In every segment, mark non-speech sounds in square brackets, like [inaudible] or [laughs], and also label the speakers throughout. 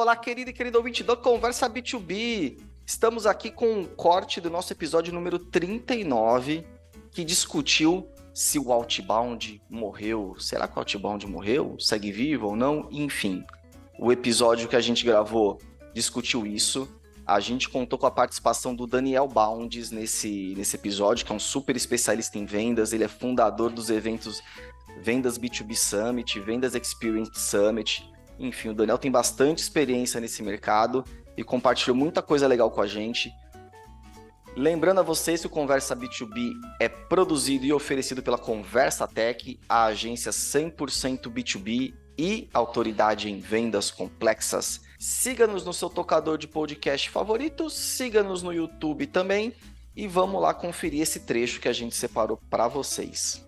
Speaker 1: Olá, querido e querido ouvinte do Conversa B2B. Estamos aqui com um corte do nosso episódio número 39, que discutiu se o Outbound morreu. Será que o Outbound morreu? Segue vivo ou não? Enfim, o episódio que a gente gravou discutiu isso. A gente contou com a participação do Daniel Bounds nesse, nesse episódio, que é um super especialista em vendas. Ele é fundador dos eventos Vendas B2B Summit, Vendas Experience Summit. Enfim, o Daniel tem bastante experiência nesse mercado e compartilhou muita coisa legal com a gente. Lembrando a vocês que o Conversa B2B é produzido e oferecido pela Conversa Tech, a agência 100% B2B e autoridade em vendas complexas. Siga-nos no seu tocador de podcast favorito, siga-nos no YouTube também e vamos lá conferir esse trecho que a gente separou para vocês.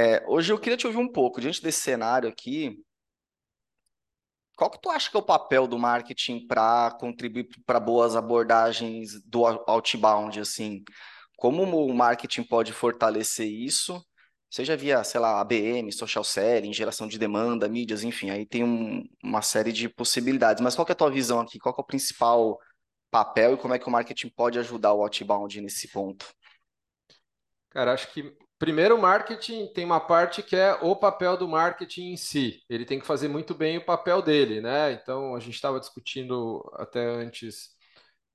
Speaker 1: É, hoje eu queria te ouvir um pouco, diante desse cenário aqui, qual que tu acha que é o papel do marketing para contribuir para boas abordagens do outbound, assim? Como o marketing pode fortalecer isso? Seja via, sei lá, ABM, social selling, geração de demanda, mídias, enfim, aí tem um, uma série de possibilidades. Mas qual que é a tua visão aqui? Qual que é o principal papel e como é que o marketing pode ajudar o outbound nesse ponto?
Speaker 2: Cara, acho que Primeiro, marketing tem uma parte que é o papel do marketing em si. Ele tem que fazer muito bem o papel dele, né? Então, a gente estava discutindo até antes,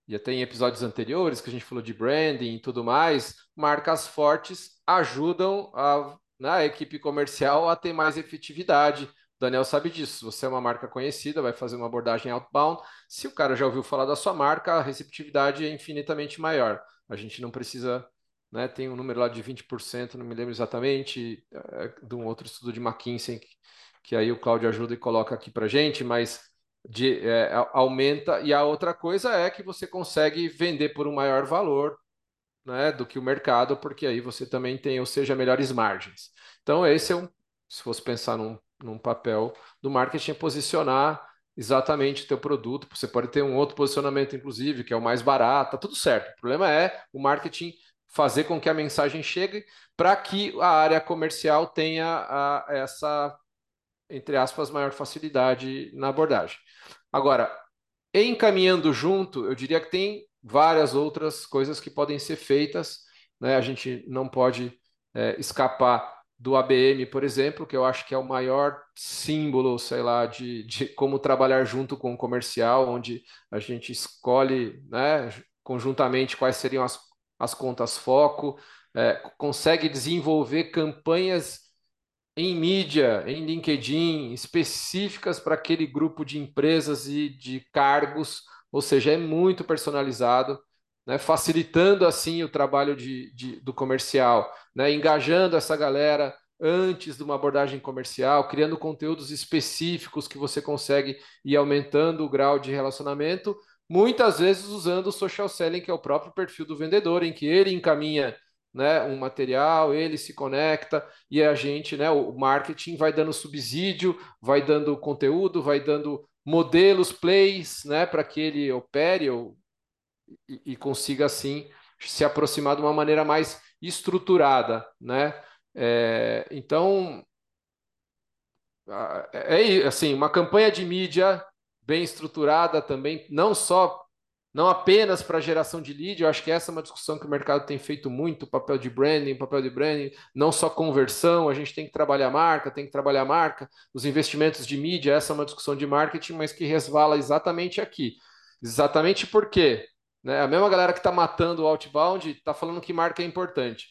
Speaker 2: e até em episódios anteriores, que a gente falou de branding e tudo mais. Marcas fortes ajudam a, né, a equipe comercial a ter mais efetividade. O Daniel sabe disso. Você é uma marca conhecida, vai fazer uma abordagem outbound. Se o cara já ouviu falar da sua marca, a receptividade é infinitamente maior. A gente não precisa né, tem um número lá de 20%, não me lembro exatamente, é, de um outro estudo de McKinsey, que, que aí o Cláudio ajuda e coloca aqui para gente, mas de, é, aumenta. E a outra coisa é que você consegue vender por um maior valor né, do que o mercado, porque aí você também tem, ou seja, melhores margens. Então, esse é um, se fosse pensar num, num papel do marketing, é posicionar exatamente o teu produto. Você pode ter um outro posicionamento, inclusive, que é o mais barato, tá tudo certo. O problema é o marketing fazer com que a mensagem chegue para que a área comercial tenha a, essa, entre aspas, maior facilidade na abordagem. Agora, encaminhando junto, eu diria que tem várias outras coisas que podem ser feitas. Né? A gente não pode é, escapar do ABM, por exemplo, que eu acho que é o maior símbolo, sei lá, de, de como trabalhar junto com o comercial, onde a gente escolhe né, conjuntamente quais seriam as as contas foco, é, consegue desenvolver campanhas em mídia, em LinkedIn, específicas para aquele grupo de empresas e de cargos, ou seja, é muito personalizado, né, facilitando assim o trabalho de, de, do comercial, né, engajando essa galera antes de uma abordagem comercial, criando conteúdos específicos que você consegue ir aumentando o grau de relacionamento, muitas vezes usando o social selling, que é o próprio perfil do vendedor, em que ele encaminha né, um material, ele se conecta e a gente, né, o marketing vai dando subsídio, vai dando conteúdo, vai dando modelos, plays, né, para que ele opere ou, e, e, consiga assim se aproximar de uma maneira mais estruturada, né? É, então é, é assim, uma campanha de mídia bem estruturada também, não só não apenas para geração de lead, eu acho que essa é uma discussão que o mercado tem feito muito, papel de branding, papel de branding, não só conversão, a gente tem que trabalhar marca, tem que trabalhar marca, os investimentos de mídia, essa é uma discussão de marketing, mas que resvala exatamente aqui. Exatamente por quê? Né? A mesma galera que está matando o outbound está falando que marca é importante.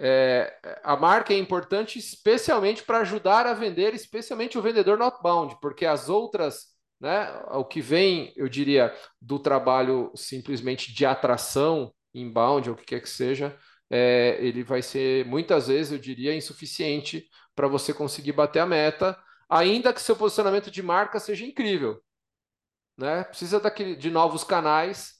Speaker 2: É, a marca é importante especialmente para ajudar a vender, especialmente o vendedor no outbound, porque as outras né? O que vem, eu diria, do trabalho simplesmente de atração inbound, ou o que quer que seja, é, ele vai ser muitas vezes, eu diria, insuficiente para você conseguir bater a meta, ainda que seu posicionamento de marca seja incrível. Né? Precisa daquele, de novos canais.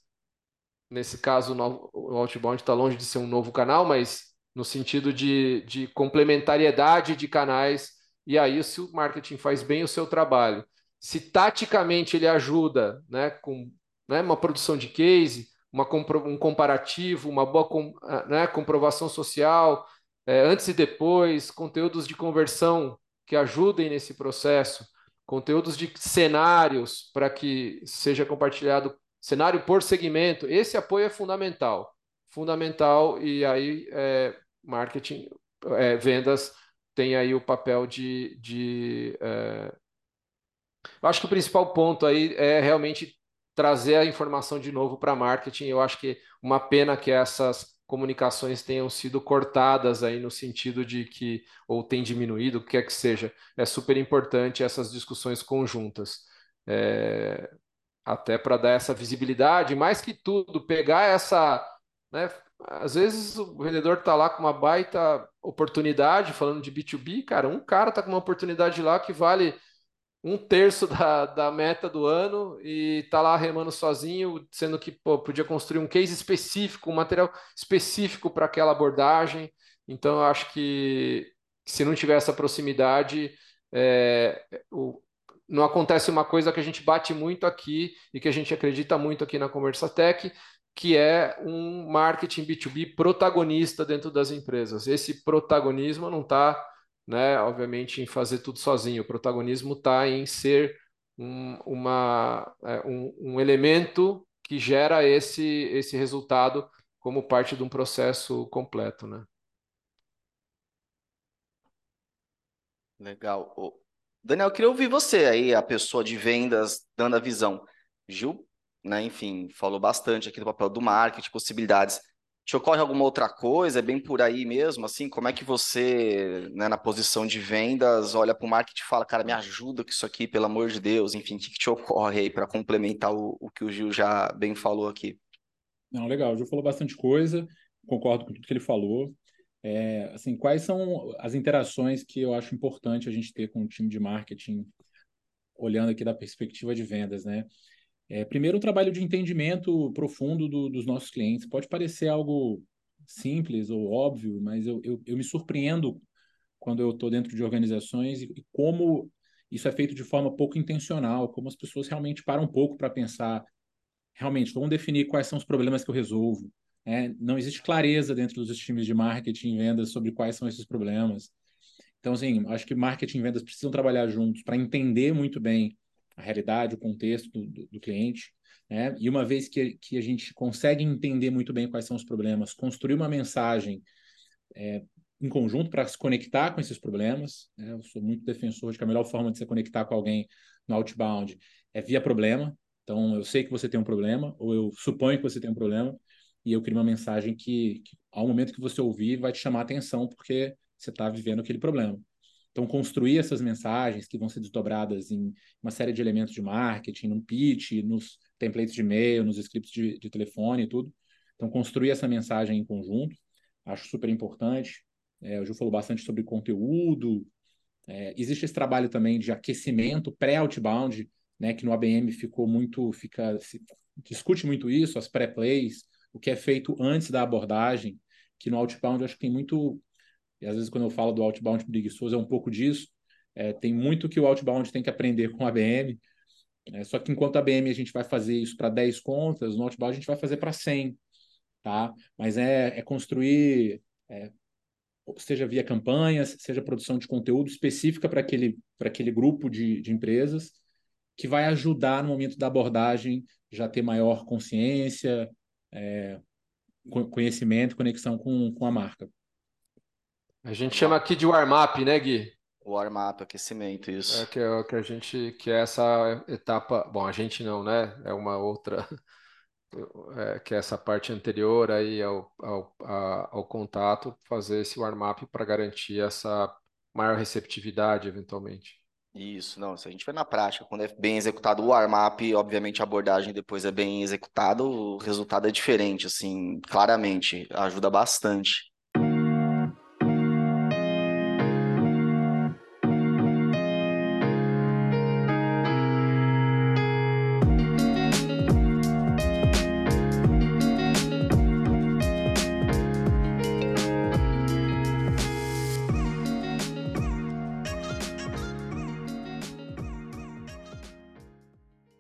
Speaker 2: Nesse caso, o Outbound está longe de ser um novo canal, mas no sentido de, de complementariedade de canais. E aí, se o marketing faz bem o seu trabalho se taticamente ele ajuda né, com né, uma produção de case, uma, um comparativo, uma boa com, né, comprovação social, é, antes e depois, conteúdos de conversão que ajudem nesse processo, conteúdos de cenários para que seja compartilhado cenário por segmento. Esse apoio é fundamental, fundamental e aí é, marketing, é, vendas tem aí o papel de, de é... eu acho que o principal ponto aí é realmente trazer a informação de novo para marketing. Eu acho que uma pena que essas comunicações tenham sido cortadas aí no sentido de que ou tem diminuído, o que quer que seja. É super importante essas discussões conjuntas. É... até para dar essa visibilidade, mais que tudo, pegar essa, né, às vezes o vendedor está lá com uma baita oportunidade, falando de B2B, cara, um cara está com uma oportunidade lá que vale um terço da, da meta do ano e está lá remando sozinho, sendo que pô, podia construir um case específico, um material específico para aquela abordagem. Então, eu acho que se não tiver essa proximidade, é, o, não acontece uma coisa que a gente bate muito aqui e que a gente acredita muito aqui na Conversa Tech, que é um marketing B2B protagonista dentro das empresas. Esse protagonismo não está, né, obviamente, em fazer tudo sozinho. O protagonismo está em ser um, uma, é, um, um elemento que gera esse, esse resultado como parte de um processo completo, né?
Speaker 1: Legal. Daniel, eu queria ouvir você aí, a pessoa de vendas, dando a visão. Gil, né? Enfim, falou bastante aqui do papel do marketing, possibilidades. Te ocorre alguma outra coisa? É bem por aí mesmo? Assim, como é que você, né, na posição de vendas, olha para o marketing e fala, cara, me ajuda com isso aqui, pelo amor de Deus? Enfim, o que, que te ocorre aí para complementar o, o que o Gil já bem falou aqui?
Speaker 3: Não, legal. O Gil falou bastante coisa, concordo com tudo que ele falou. É, assim, quais são as interações que eu acho importante a gente ter com o time de marketing, olhando aqui da perspectiva de vendas, né? É, primeiro, o trabalho de entendimento profundo do, dos nossos clientes. Pode parecer algo simples ou óbvio, mas eu, eu, eu me surpreendo quando eu estou dentro de organizações e, e, como isso é feito de forma pouco intencional, como as pessoas realmente param um pouco para pensar, realmente, vamos definir quais são os problemas que eu resolvo. É, não existe clareza dentro dos times de marketing e vendas sobre quais são esses problemas. Então, assim, acho que marketing e vendas precisam trabalhar juntos para entender muito bem a realidade, o contexto do, do, cliente. Né? E uma vez que, que a gente consegue entender muito bem quais são os problemas, construir uma mensagem é, em conjunto para se conectar com esses problemas. Né? Eu sou muito defensor de que a melhor forma de se conectar com alguém no outbound é via problema. Então, eu sei que você tem um problema, ou eu suponho que você tem um problema, e eu crio uma mensagem que, que ao momento que você ouvir, vai te chamar a atenção, porque você está vivendo aquele problema. Então, construir essas mensagens que vão ser desdobradas em uma série de elementos de marketing, no pitch, nos templates de e-mail, nos scripts de, de telefone e tudo. Então, construir essa mensagem em conjunto, acho super importante. É, o Ju falou bastante sobre conteúdo. É, existe esse trabalho também de aquecimento pré-outbound, né, que no ABM ficou muito, fica, se, discute muito isso, as pré-plays, o que é feito antes da abordagem, que no outbound acho que tem muito e às vezes quando eu falo do outbound preguiçoso é um pouco disso. É, tem muito que o outbound tem que aprender com a BM. É, só que enquanto a BM a gente vai fazer isso para 10 contas, no outbound a gente vai fazer para 100. Tá? Mas é, é construir, é, seja via campanhas, seja produção de conteúdo específica para aquele, aquele grupo de, de empresas, que vai ajudar no momento da abordagem já ter maior consciência, é, conhecimento, conexão com, com a marca.
Speaker 2: A gente chama aqui de warm-up, né, Gui?
Speaker 1: Warm-up, aquecimento, isso.
Speaker 2: É que, é que a gente, que é essa etapa, bom, a gente não, né? É uma outra, [laughs] é, que é essa parte anterior aí ao, ao, ao contato, fazer esse warm-up para garantir essa maior receptividade, eventualmente.
Speaker 1: Isso, não, se a gente vai na prática, quando é bem executado o warm-up, obviamente a abordagem depois é bem executada, o resultado é diferente, assim, claramente, ajuda bastante.